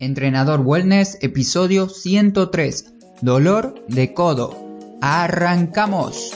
Entrenador Wellness, episodio 103. Dolor de codo. Arrancamos.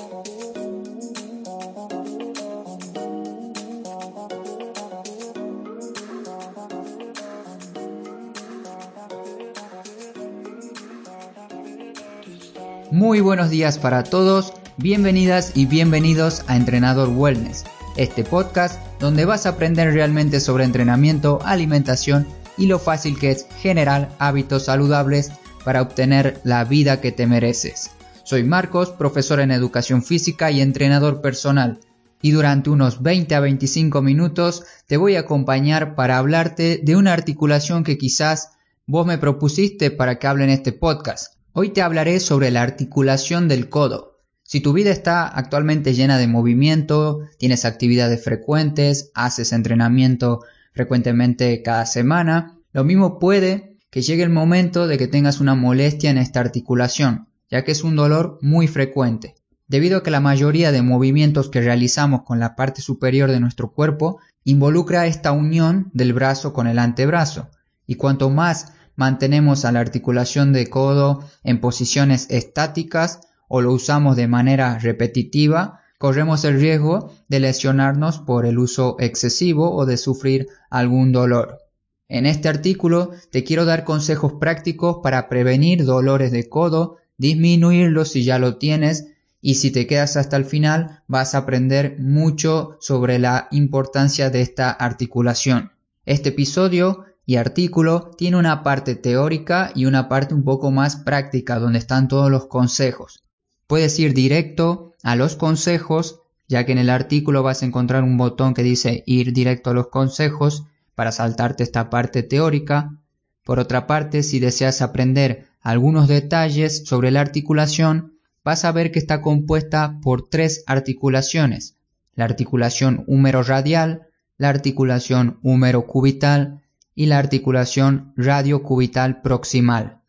Muy buenos días para todos, bienvenidas y bienvenidos a Entrenador Wellness, este podcast donde vas a aprender realmente sobre entrenamiento, alimentación y lo fácil que es generar hábitos saludables para obtener la vida que te mereces. Soy Marcos, profesor en educación física y entrenador personal, y durante unos 20 a 25 minutos te voy a acompañar para hablarte de una articulación que quizás vos me propusiste para que hable en este podcast. Hoy te hablaré sobre la articulación del codo. Si tu vida está actualmente llena de movimiento, tienes actividades frecuentes, haces entrenamiento frecuentemente cada semana, lo mismo puede que llegue el momento de que tengas una molestia en esta articulación, ya que es un dolor muy frecuente, debido a que la mayoría de movimientos que realizamos con la parte superior de nuestro cuerpo involucra esta unión del brazo con el antebrazo, y cuanto más mantenemos a la articulación de codo en posiciones estáticas o lo usamos de manera repetitiva, corremos el riesgo de lesionarnos por el uso excesivo o de sufrir algún dolor. En este artículo te quiero dar consejos prácticos para prevenir dolores de codo, disminuirlos si ya lo tienes y si te quedas hasta el final vas a aprender mucho sobre la importancia de esta articulación. Este episodio y artículo tiene una parte teórica y una parte un poco más práctica donde están todos los consejos. Puedes ir directo a los consejos, ya que en el artículo vas a encontrar un botón que dice ir directo a los consejos para saltarte esta parte teórica. Por otra parte, si deseas aprender algunos detalles sobre la articulación, vas a ver que está compuesta por tres articulaciones. La articulación húmero radial, la articulación húmero cubital y la articulación radiocubital proximal.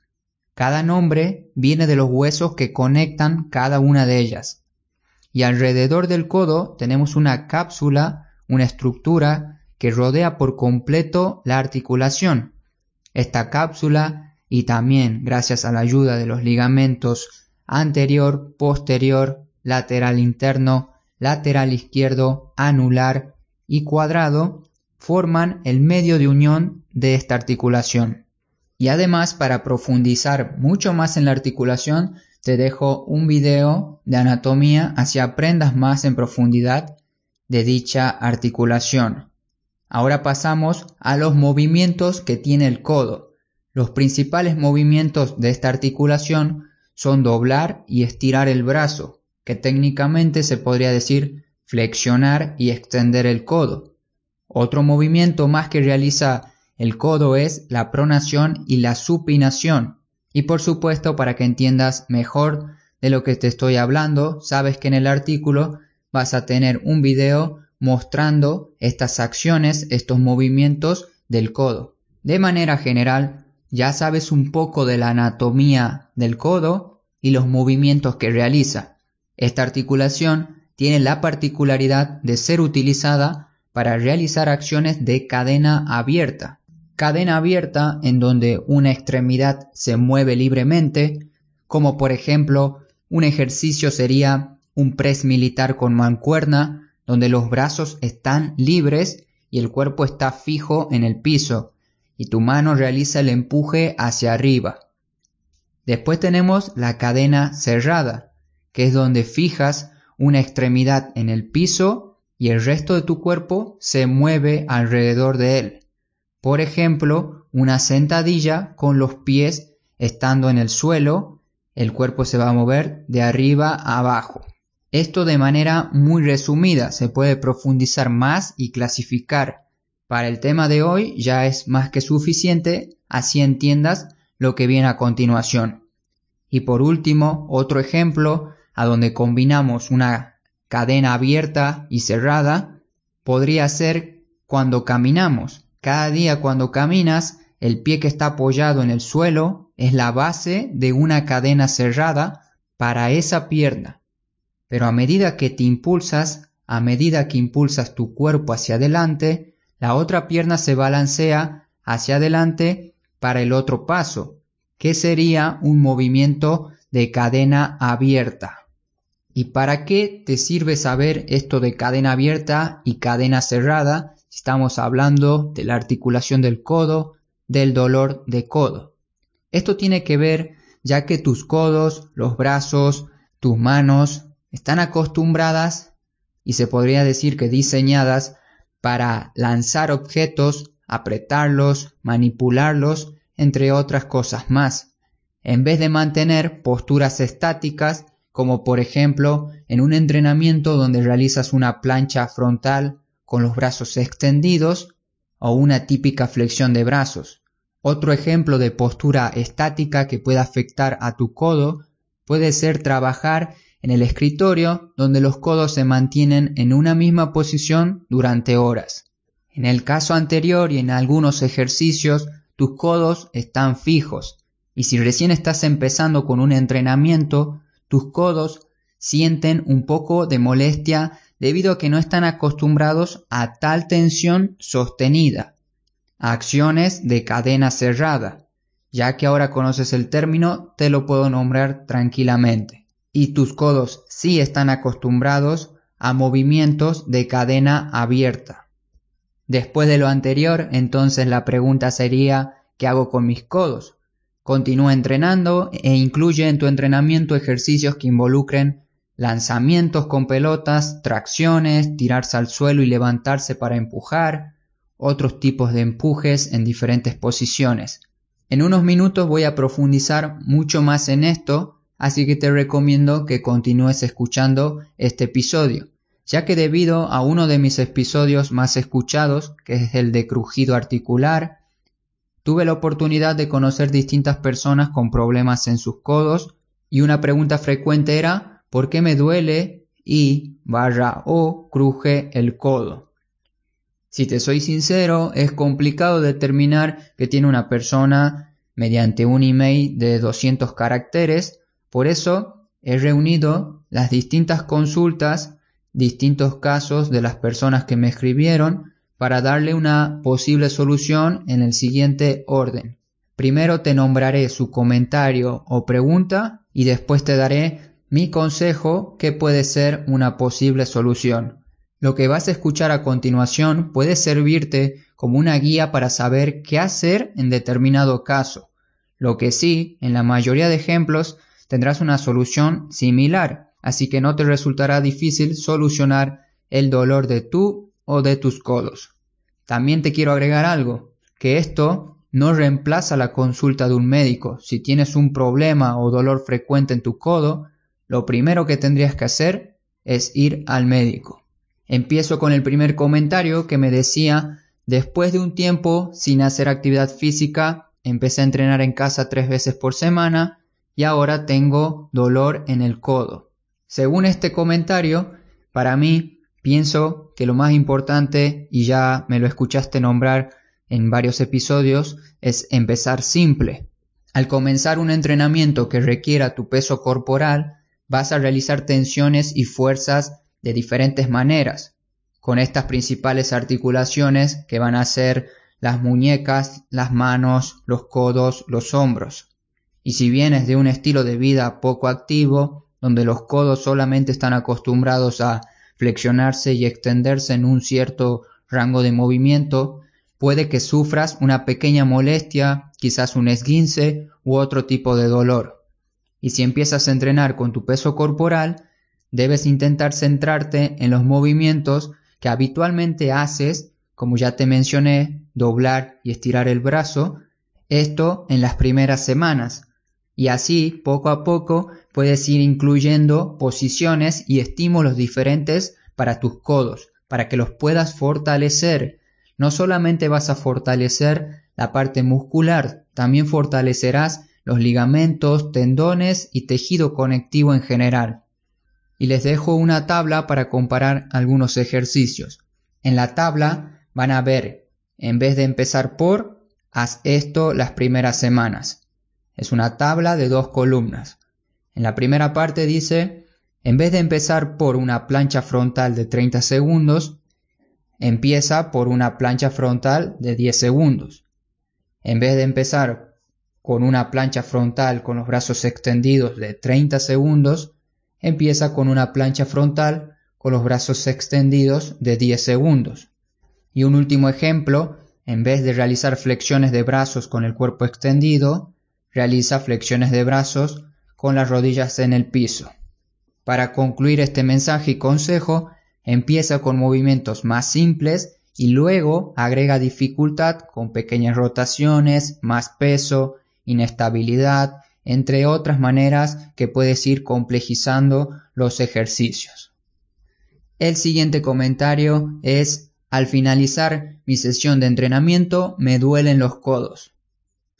Cada nombre viene de los huesos que conectan cada una de ellas. Y alrededor del codo tenemos una cápsula, una estructura que rodea por completo la articulación. Esta cápsula y también gracias a la ayuda de los ligamentos anterior, posterior, lateral interno, lateral izquierdo, anular y cuadrado forman el medio de unión de esta articulación. Y además, para profundizar mucho más en la articulación, te dejo un video de anatomía así aprendas más en profundidad de dicha articulación. Ahora pasamos a los movimientos que tiene el codo. Los principales movimientos de esta articulación son doblar y estirar el brazo, que técnicamente se podría decir flexionar y extender el codo. Otro movimiento más que realiza el codo es la pronación y la supinación. Y por supuesto, para que entiendas mejor de lo que te estoy hablando, sabes que en el artículo vas a tener un video mostrando estas acciones, estos movimientos del codo. De manera general, ya sabes un poco de la anatomía del codo y los movimientos que realiza. Esta articulación tiene la particularidad de ser utilizada para realizar acciones de cadena abierta cadena abierta en donde una extremidad se mueve libremente, como por ejemplo un ejercicio sería un press militar con mancuerna, donde los brazos están libres y el cuerpo está fijo en el piso, y tu mano realiza el empuje hacia arriba. Después tenemos la cadena cerrada, que es donde fijas una extremidad en el piso y el resto de tu cuerpo se mueve alrededor de él. Por ejemplo, una sentadilla con los pies estando en el suelo, el cuerpo se va a mover de arriba a abajo. Esto de manera muy resumida, se puede profundizar más y clasificar. Para el tema de hoy ya es más que suficiente, así entiendas lo que viene a continuación. Y por último, otro ejemplo a donde combinamos una cadena abierta y cerrada podría ser cuando caminamos. Cada día cuando caminas, el pie que está apoyado en el suelo es la base de una cadena cerrada para esa pierna. Pero a medida que te impulsas, a medida que impulsas tu cuerpo hacia adelante, la otra pierna se balancea hacia adelante para el otro paso, que sería un movimiento de cadena abierta. ¿Y para qué te sirve saber esto de cadena abierta y cadena cerrada? Estamos hablando de la articulación del codo, del dolor de codo. Esto tiene que ver ya que tus codos, los brazos, tus manos están acostumbradas y se podría decir que diseñadas para lanzar objetos, apretarlos, manipularlos, entre otras cosas más, en vez de mantener posturas estáticas como por ejemplo en un entrenamiento donde realizas una plancha frontal con los brazos extendidos o una típica flexión de brazos. Otro ejemplo de postura estática que puede afectar a tu codo puede ser trabajar en el escritorio donde los codos se mantienen en una misma posición durante horas. En el caso anterior y en algunos ejercicios, tus codos están fijos y si recién estás empezando con un entrenamiento, tus codos sienten un poco de molestia debido a que no están acostumbrados a tal tensión sostenida acciones de cadena cerrada. Ya que ahora conoces el término, te lo puedo nombrar tranquilamente. Y tus codos sí están acostumbrados a movimientos de cadena abierta. Después de lo anterior, entonces la pregunta sería ¿qué hago con mis codos? Continúa entrenando e incluye en tu entrenamiento ejercicios que involucren lanzamientos con pelotas, tracciones, tirarse al suelo y levantarse para empujar, otros tipos de empujes en diferentes posiciones. En unos minutos voy a profundizar mucho más en esto, así que te recomiendo que continúes escuchando este episodio, ya que debido a uno de mis episodios más escuchados, que es el de crujido articular, tuve la oportunidad de conocer distintas personas con problemas en sus codos y una pregunta frecuente era ¿por qué me duele y barra o cruje el codo? Si te soy sincero, es complicado determinar que tiene una persona mediante un email de 200 caracteres, por eso he reunido las distintas consultas, distintos casos de las personas que me escribieron para darle una posible solución en el siguiente orden. Primero te nombraré su comentario o pregunta y después te daré mi consejo que puede ser una posible solución. Lo que vas a escuchar a continuación puede servirte como una guía para saber qué hacer en determinado caso. Lo que sí, en la mayoría de ejemplos, tendrás una solución similar, así que no te resultará difícil solucionar el dolor de tú o de tus codos. También te quiero agregar algo, que esto no reemplaza la consulta de un médico. Si tienes un problema o dolor frecuente en tu codo, lo primero que tendrías que hacer es ir al médico. Empiezo con el primer comentario que me decía, después de un tiempo sin hacer actividad física, empecé a entrenar en casa tres veces por semana y ahora tengo dolor en el codo. Según este comentario, para mí pienso que lo más importante, y ya me lo escuchaste nombrar en varios episodios, es empezar simple. Al comenzar un entrenamiento que requiera tu peso corporal, vas a realizar tensiones y fuerzas de diferentes maneras, con estas principales articulaciones que van a ser las muñecas, las manos, los codos, los hombros. Y si vienes de un estilo de vida poco activo, donde los codos solamente están acostumbrados a flexionarse y extenderse en un cierto rango de movimiento, puede que sufras una pequeña molestia, quizás un esguince u otro tipo de dolor. Y si empiezas a entrenar con tu peso corporal, debes intentar centrarte en los movimientos que habitualmente haces, como ya te mencioné, doblar y estirar el brazo, esto en las primeras semanas. Y así, poco a poco, puedes ir incluyendo posiciones y estímulos diferentes para tus codos, para que los puedas fortalecer. No solamente vas a fortalecer la parte muscular, también fortalecerás los ligamentos, tendones y tejido conectivo en general y les dejo una tabla para comparar algunos ejercicios. En la tabla van a ver, en vez de empezar por, haz esto las primeras semanas. Es una tabla de dos columnas. En la primera parte dice, en vez de empezar por una plancha frontal de 30 segundos, empieza por una plancha frontal de 10 segundos. En vez de empezar con una plancha frontal con los brazos extendidos de 30 segundos, empieza con una plancha frontal con los brazos extendidos de 10 segundos. Y un último ejemplo, en vez de realizar flexiones de brazos con el cuerpo extendido, realiza flexiones de brazos con las rodillas en el piso. Para concluir este mensaje y consejo, empieza con movimientos más simples y luego agrega dificultad con pequeñas rotaciones, más peso, inestabilidad, entre otras maneras que puedes ir complejizando los ejercicios. El siguiente comentario es, al finalizar mi sesión de entrenamiento me duelen los codos.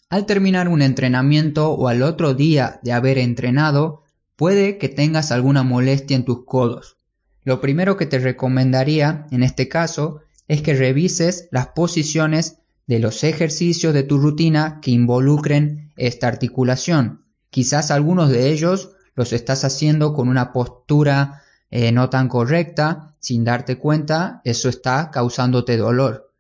Al terminar un entrenamiento o al otro día de haber entrenado, puede que tengas alguna molestia en tus codos. Lo primero que te recomendaría en este caso es que revises las posiciones de los ejercicios de tu rutina que involucren esta articulación. Quizás algunos de ellos los estás haciendo con una postura eh, no tan correcta, sin darte cuenta, eso está causándote dolor.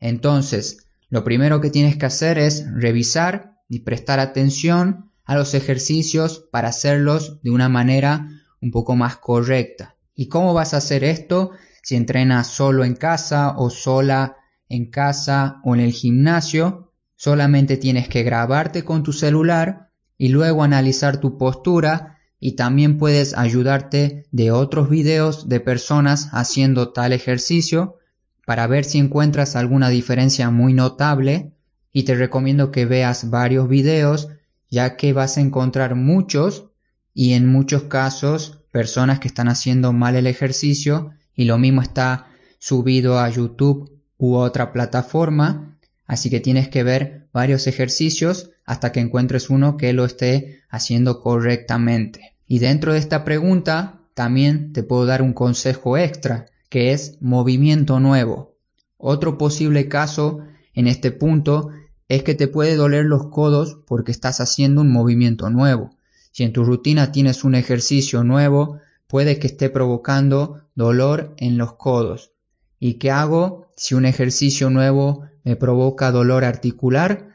Entonces, lo primero que tienes que hacer es revisar y prestar atención a los ejercicios para hacerlos de una manera un poco más correcta. ¿Y cómo vas a hacer esto si entrenas solo en casa o sola en casa o en el gimnasio? Solamente tienes que grabarte con tu celular y luego analizar tu postura y también puedes ayudarte de otros videos de personas haciendo tal ejercicio para ver si encuentras alguna diferencia muy notable y te recomiendo que veas varios videos ya que vas a encontrar muchos y en muchos casos personas que están haciendo mal el ejercicio y lo mismo está subido a YouTube u otra plataforma, así que tienes que ver varios ejercicios hasta que encuentres uno que lo esté haciendo correctamente. Y dentro de esta pregunta también te puedo dar un consejo extra, que es movimiento nuevo. Otro posible caso en este punto es que te puede doler los codos porque estás haciendo un movimiento nuevo. Si en tu rutina tienes un ejercicio nuevo, puede que esté provocando dolor en los codos. ¿Y qué hago si un ejercicio nuevo me provoca dolor articular?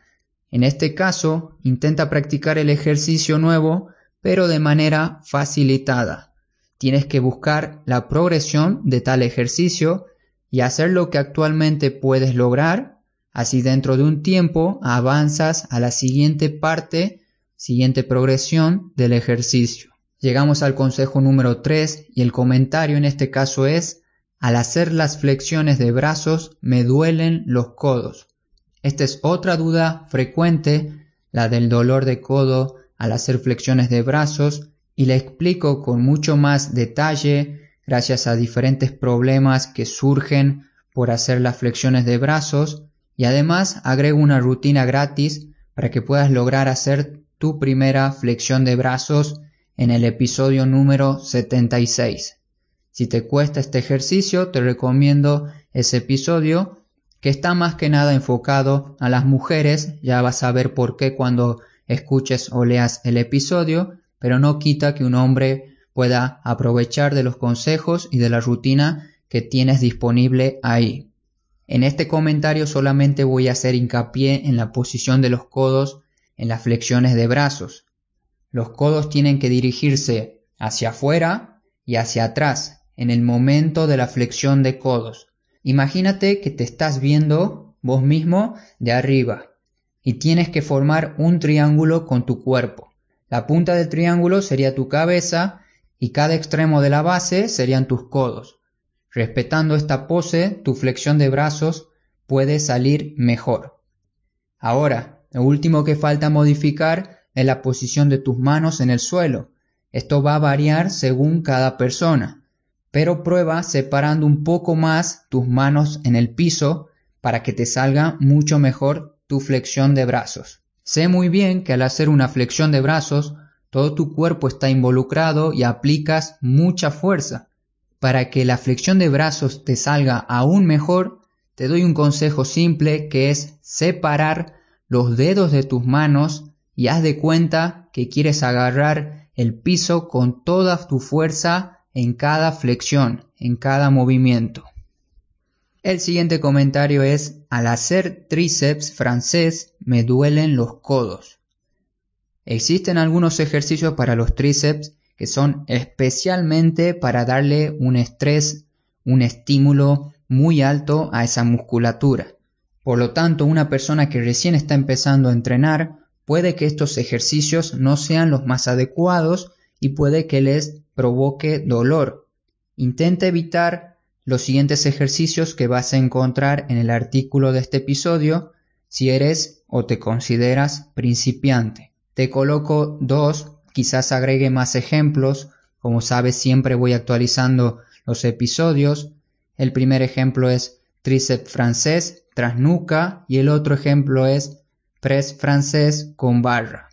En este caso, intenta practicar el ejercicio nuevo, pero de manera facilitada. Tienes que buscar la progresión de tal ejercicio y hacer lo que actualmente puedes lograr Así dentro de un tiempo avanzas a la siguiente parte, siguiente progresión del ejercicio. Llegamos al consejo número 3 y el comentario en este caso es, al hacer las flexiones de brazos me duelen los codos. Esta es otra duda frecuente, la del dolor de codo al hacer flexiones de brazos, y la explico con mucho más detalle gracias a diferentes problemas que surgen por hacer las flexiones de brazos y además agrego una rutina gratis para que puedas lograr hacer tu primera flexión de brazos en el episodio número 76. Si te cuesta este ejercicio, te recomiendo ese episodio que está más que nada enfocado a las mujeres, ya vas a ver por qué cuando escuches o leas el episodio, pero no quita que un hombre pueda aprovechar de los consejos y de la rutina que tienes disponible ahí. En este comentario solamente voy a hacer hincapié en la posición de los codos en las flexiones de brazos. Los codos tienen que dirigirse hacia afuera y hacia atrás en el momento de la flexión de codos. Imagínate que te estás viendo vos mismo de arriba y tienes que formar un triángulo con tu cuerpo. La punta del triángulo sería tu cabeza y cada extremo de la base serían tus codos. Respetando esta pose, tu flexión de brazos puede salir mejor. Ahora, lo último que falta modificar es la posición de tus manos en el suelo. Esto va a variar según cada persona, pero prueba separando un poco más tus manos en el piso para que te salga mucho mejor tu flexión de brazos. Sé muy bien que al hacer una flexión de brazos, todo tu cuerpo está involucrado y aplicas mucha fuerza. Para que la flexión de brazos te salga aún mejor, te doy un consejo simple que es separar los dedos de tus manos y haz de cuenta que quieres agarrar el piso con toda tu fuerza en cada flexión, en cada movimiento. El siguiente comentario es, al hacer tríceps francés me duelen los codos. Existen algunos ejercicios para los tríceps que son especialmente para darle un estrés, un estímulo muy alto a esa musculatura. Por lo tanto, una persona que recién está empezando a entrenar puede que estos ejercicios no sean los más adecuados y puede que les provoque dolor. Intenta evitar los siguientes ejercicios que vas a encontrar en el artículo de este episodio si eres o te consideras principiante. Te coloco dos, quizás agregue más ejemplos, como sabes siempre voy actualizando los episodios. El primer ejemplo es tríceps francés tras nuca y el otro ejemplo es press francés con barra.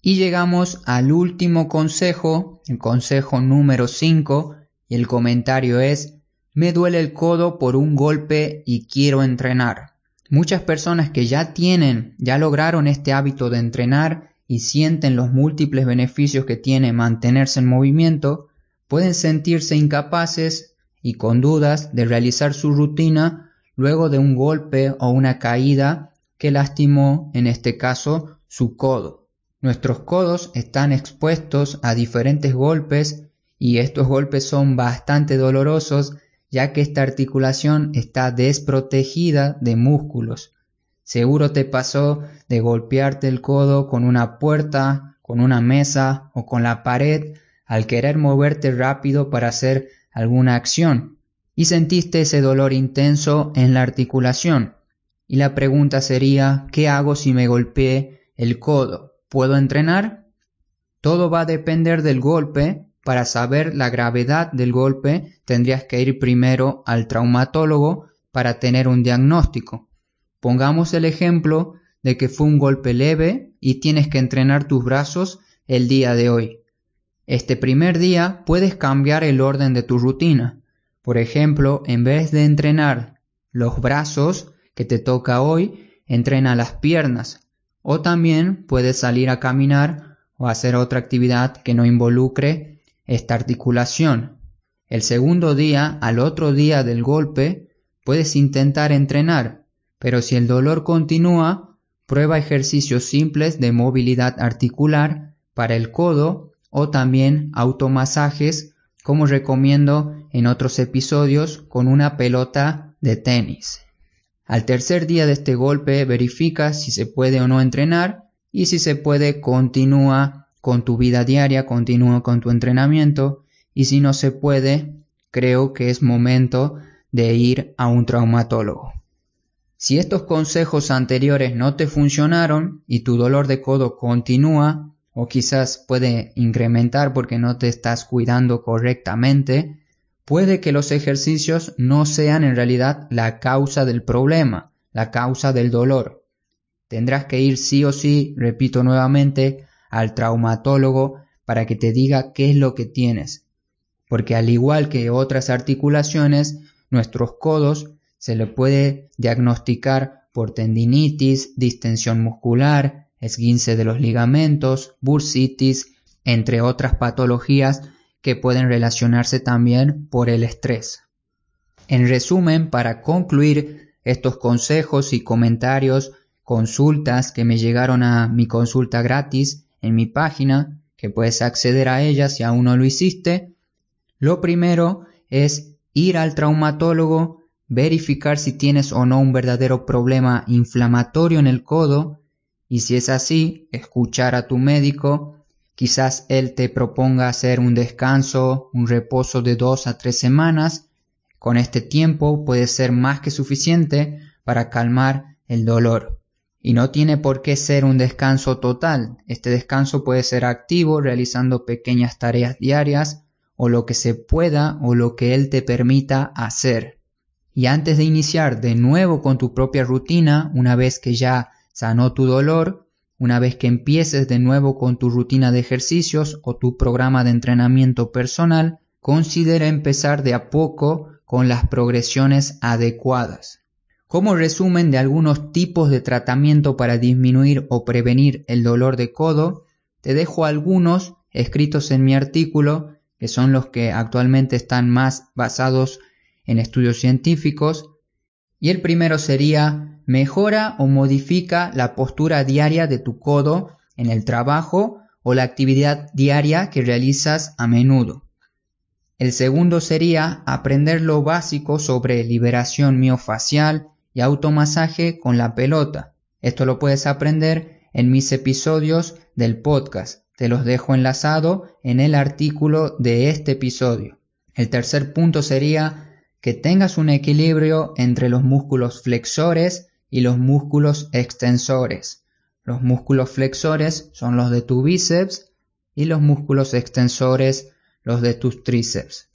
Y llegamos al último consejo, el consejo número 5, y el comentario es, me duele el codo por un golpe y quiero entrenar. Muchas personas que ya tienen, ya lograron este hábito de entrenar y sienten los múltiples beneficios que tiene mantenerse en movimiento, pueden sentirse incapaces y con dudas de realizar su rutina luego de un golpe o una caída que lastimó, en este caso, su codo. Nuestros codos están expuestos a diferentes golpes y estos golpes son bastante dolorosos ya que esta articulación está desprotegida de músculos. Seguro te pasó de golpearte el codo con una puerta, con una mesa o con la pared al querer moverte rápido para hacer alguna acción y sentiste ese dolor intenso en la articulación. Y la pregunta sería, ¿qué hago si me golpeé el codo? ¿Puedo entrenar? Todo va a depender del golpe. Para saber la gravedad del golpe tendrías que ir primero al traumatólogo para tener un diagnóstico. Pongamos el ejemplo de que fue un golpe leve y tienes que entrenar tus brazos el día de hoy. Este primer día puedes cambiar el orden de tu rutina. Por ejemplo, en vez de entrenar los brazos que te toca hoy, entrena las piernas, o también puedes salir a caminar o hacer otra actividad que no involucre esta articulación. El segundo día, al otro día del golpe, puedes intentar entrenar, pero si el dolor continúa, prueba ejercicios simples de movilidad articular para el codo o también automasajes como recomiendo en otros episodios con una pelota de tenis. Al tercer día de este golpe verifica si se puede o no entrenar y si se puede continúa con tu vida diaria, continúa con tu entrenamiento y si no se puede, creo que es momento de ir a un traumatólogo. Si estos consejos anteriores no te funcionaron y tu dolor de codo continúa o quizás puede incrementar porque no te estás cuidando correctamente, puede que los ejercicios no sean en realidad la causa del problema, la causa del dolor. Tendrás que ir sí o sí, repito nuevamente, al traumatólogo para que te diga qué es lo que tienes. Porque al igual que otras articulaciones, nuestros codos se le puede diagnosticar por tendinitis, distensión muscular, esguince de los ligamentos, bursitis, entre otras patologías que pueden relacionarse también por el estrés. En resumen, para concluir estos consejos y comentarios, consultas que me llegaron a mi consulta gratis en mi página, que puedes acceder a ella si aún no lo hiciste, lo primero es ir al traumatólogo, verificar si tienes o no un verdadero problema inflamatorio en el codo y si es así, escuchar a tu médico Quizás él te proponga hacer un descanso, un reposo de dos a tres semanas. Con este tiempo puede ser más que suficiente para calmar el dolor. Y no tiene por qué ser un descanso total. Este descanso puede ser activo realizando pequeñas tareas diarias o lo que se pueda o lo que él te permita hacer. Y antes de iniciar de nuevo con tu propia rutina, una vez que ya sanó tu dolor, una vez que empieces de nuevo con tu rutina de ejercicios o tu programa de entrenamiento personal, considera empezar de a poco con las progresiones adecuadas. Como resumen de algunos tipos de tratamiento para disminuir o prevenir el dolor de codo, te dejo algunos escritos en mi artículo, que son los que actualmente están más basados en estudios científicos, Y el primero sería mejora o modifica la postura diaria de tu codo en el trabajo o la actividad diaria que realizas a menudo. El segundo sería aprender lo básico sobre liberación miofacial y automasaje con la pelota. Esto lo puedes aprender en mis episodios del podcast. Te los dejo enlazado en el artículo de este episodio. El tercer punto sería que tengas un equilibrio entre los músculos flexores y los músculos extensores. Los músculos flexores son los de tu bíceps y los músculos extensores los de tus tríceps.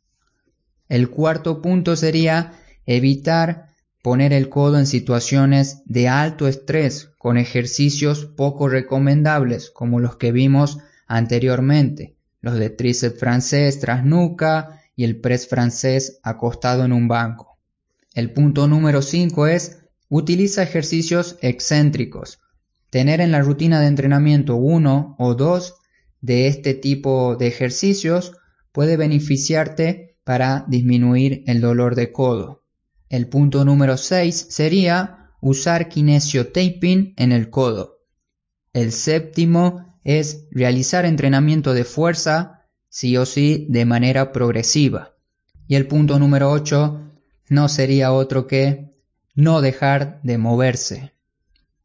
El cuarto punto sería evitar poner el codo en situaciones de alto estrés con ejercicios poco recomendables como los que vimos anteriormente, los de tríceps francés tras nuca y el press francés acostado en un banco. El punto número 5 es utiliza ejercicios excéntricos. Tener en la rutina de entrenamiento uno o dos de este tipo de ejercicios puede beneficiarte para disminuir el dolor de codo. El punto número 6 sería usar kinesiotaping en el codo. El séptimo es realizar entrenamiento de fuerza, sí o sí, de manera progresiva. Y el punto número 8 no sería otro que no dejar de moverse.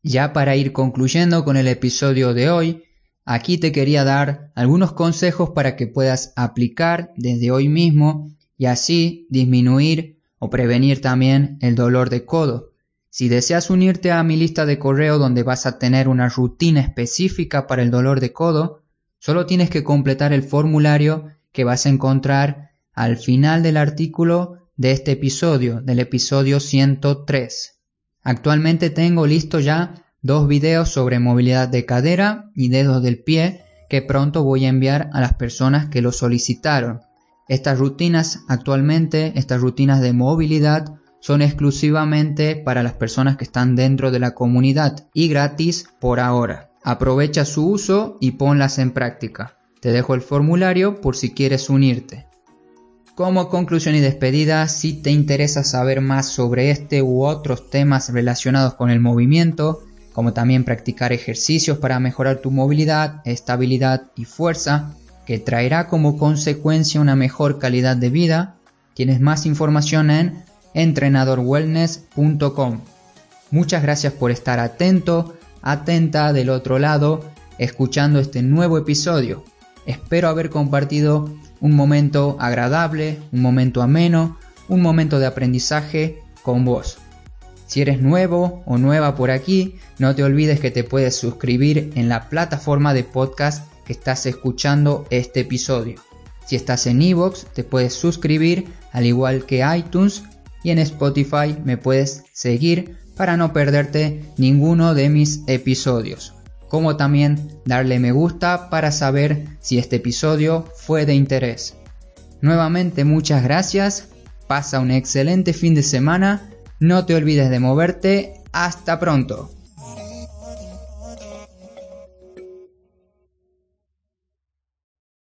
Ya para ir concluyendo con el episodio de hoy, aquí te quería dar algunos consejos para que puedas aplicar desde hoy mismo y así disminuir o prevenir también el dolor de codo. Si deseas unirte a mi lista de correo donde vas a tener una rutina específica para el dolor de codo, solo tienes que completar el formulario que vas a encontrar al final del artículo de este episodio, del episodio 103. Actualmente tengo listo ya dos videos sobre movilidad de cadera y dedos del pie que pronto voy a enviar a las personas que lo solicitaron. Estas rutinas actualmente, estas rutinas de movilidad, son exclusivamente para las personas que están dentro de la comunidad y gratis por ahora. Aprovecha su uso y ponlas en práctica. Te dejo el formulario por si quieres unirte. Como conclusión y despedida, si te interesa saber más sobre este u otros temas relacionados con el movimiento, como también practicar ejercicios para mejorar tu movilidad, estabilidad y fuerza, que traerá como consecuencia una mejor calidad de vida, tienes más información en entrenadorwellness.com. Muchas gracias por estar atento, atenta del otro lado, escuchando este nuevo episodio. Espero haber compartido un momento agradable, un momento ameno, un momento de aprendizaje con vos. Si eres nuevo o nueva por aquí, no te olvides que te puedes suscribir en la plataforma de podcast que estás escuchando este episodio. Si estás en Evox, te puedes suscribir al igual que iTunes y en Spotify me puedes seguir para no perderte ninguno de mis episodios. Como también darle me gusta para saber si este episodio fue de interés. Nuevamente muchas gracias, pasa un excelente fin de semana, no te olvides de moverte, hasta pronto.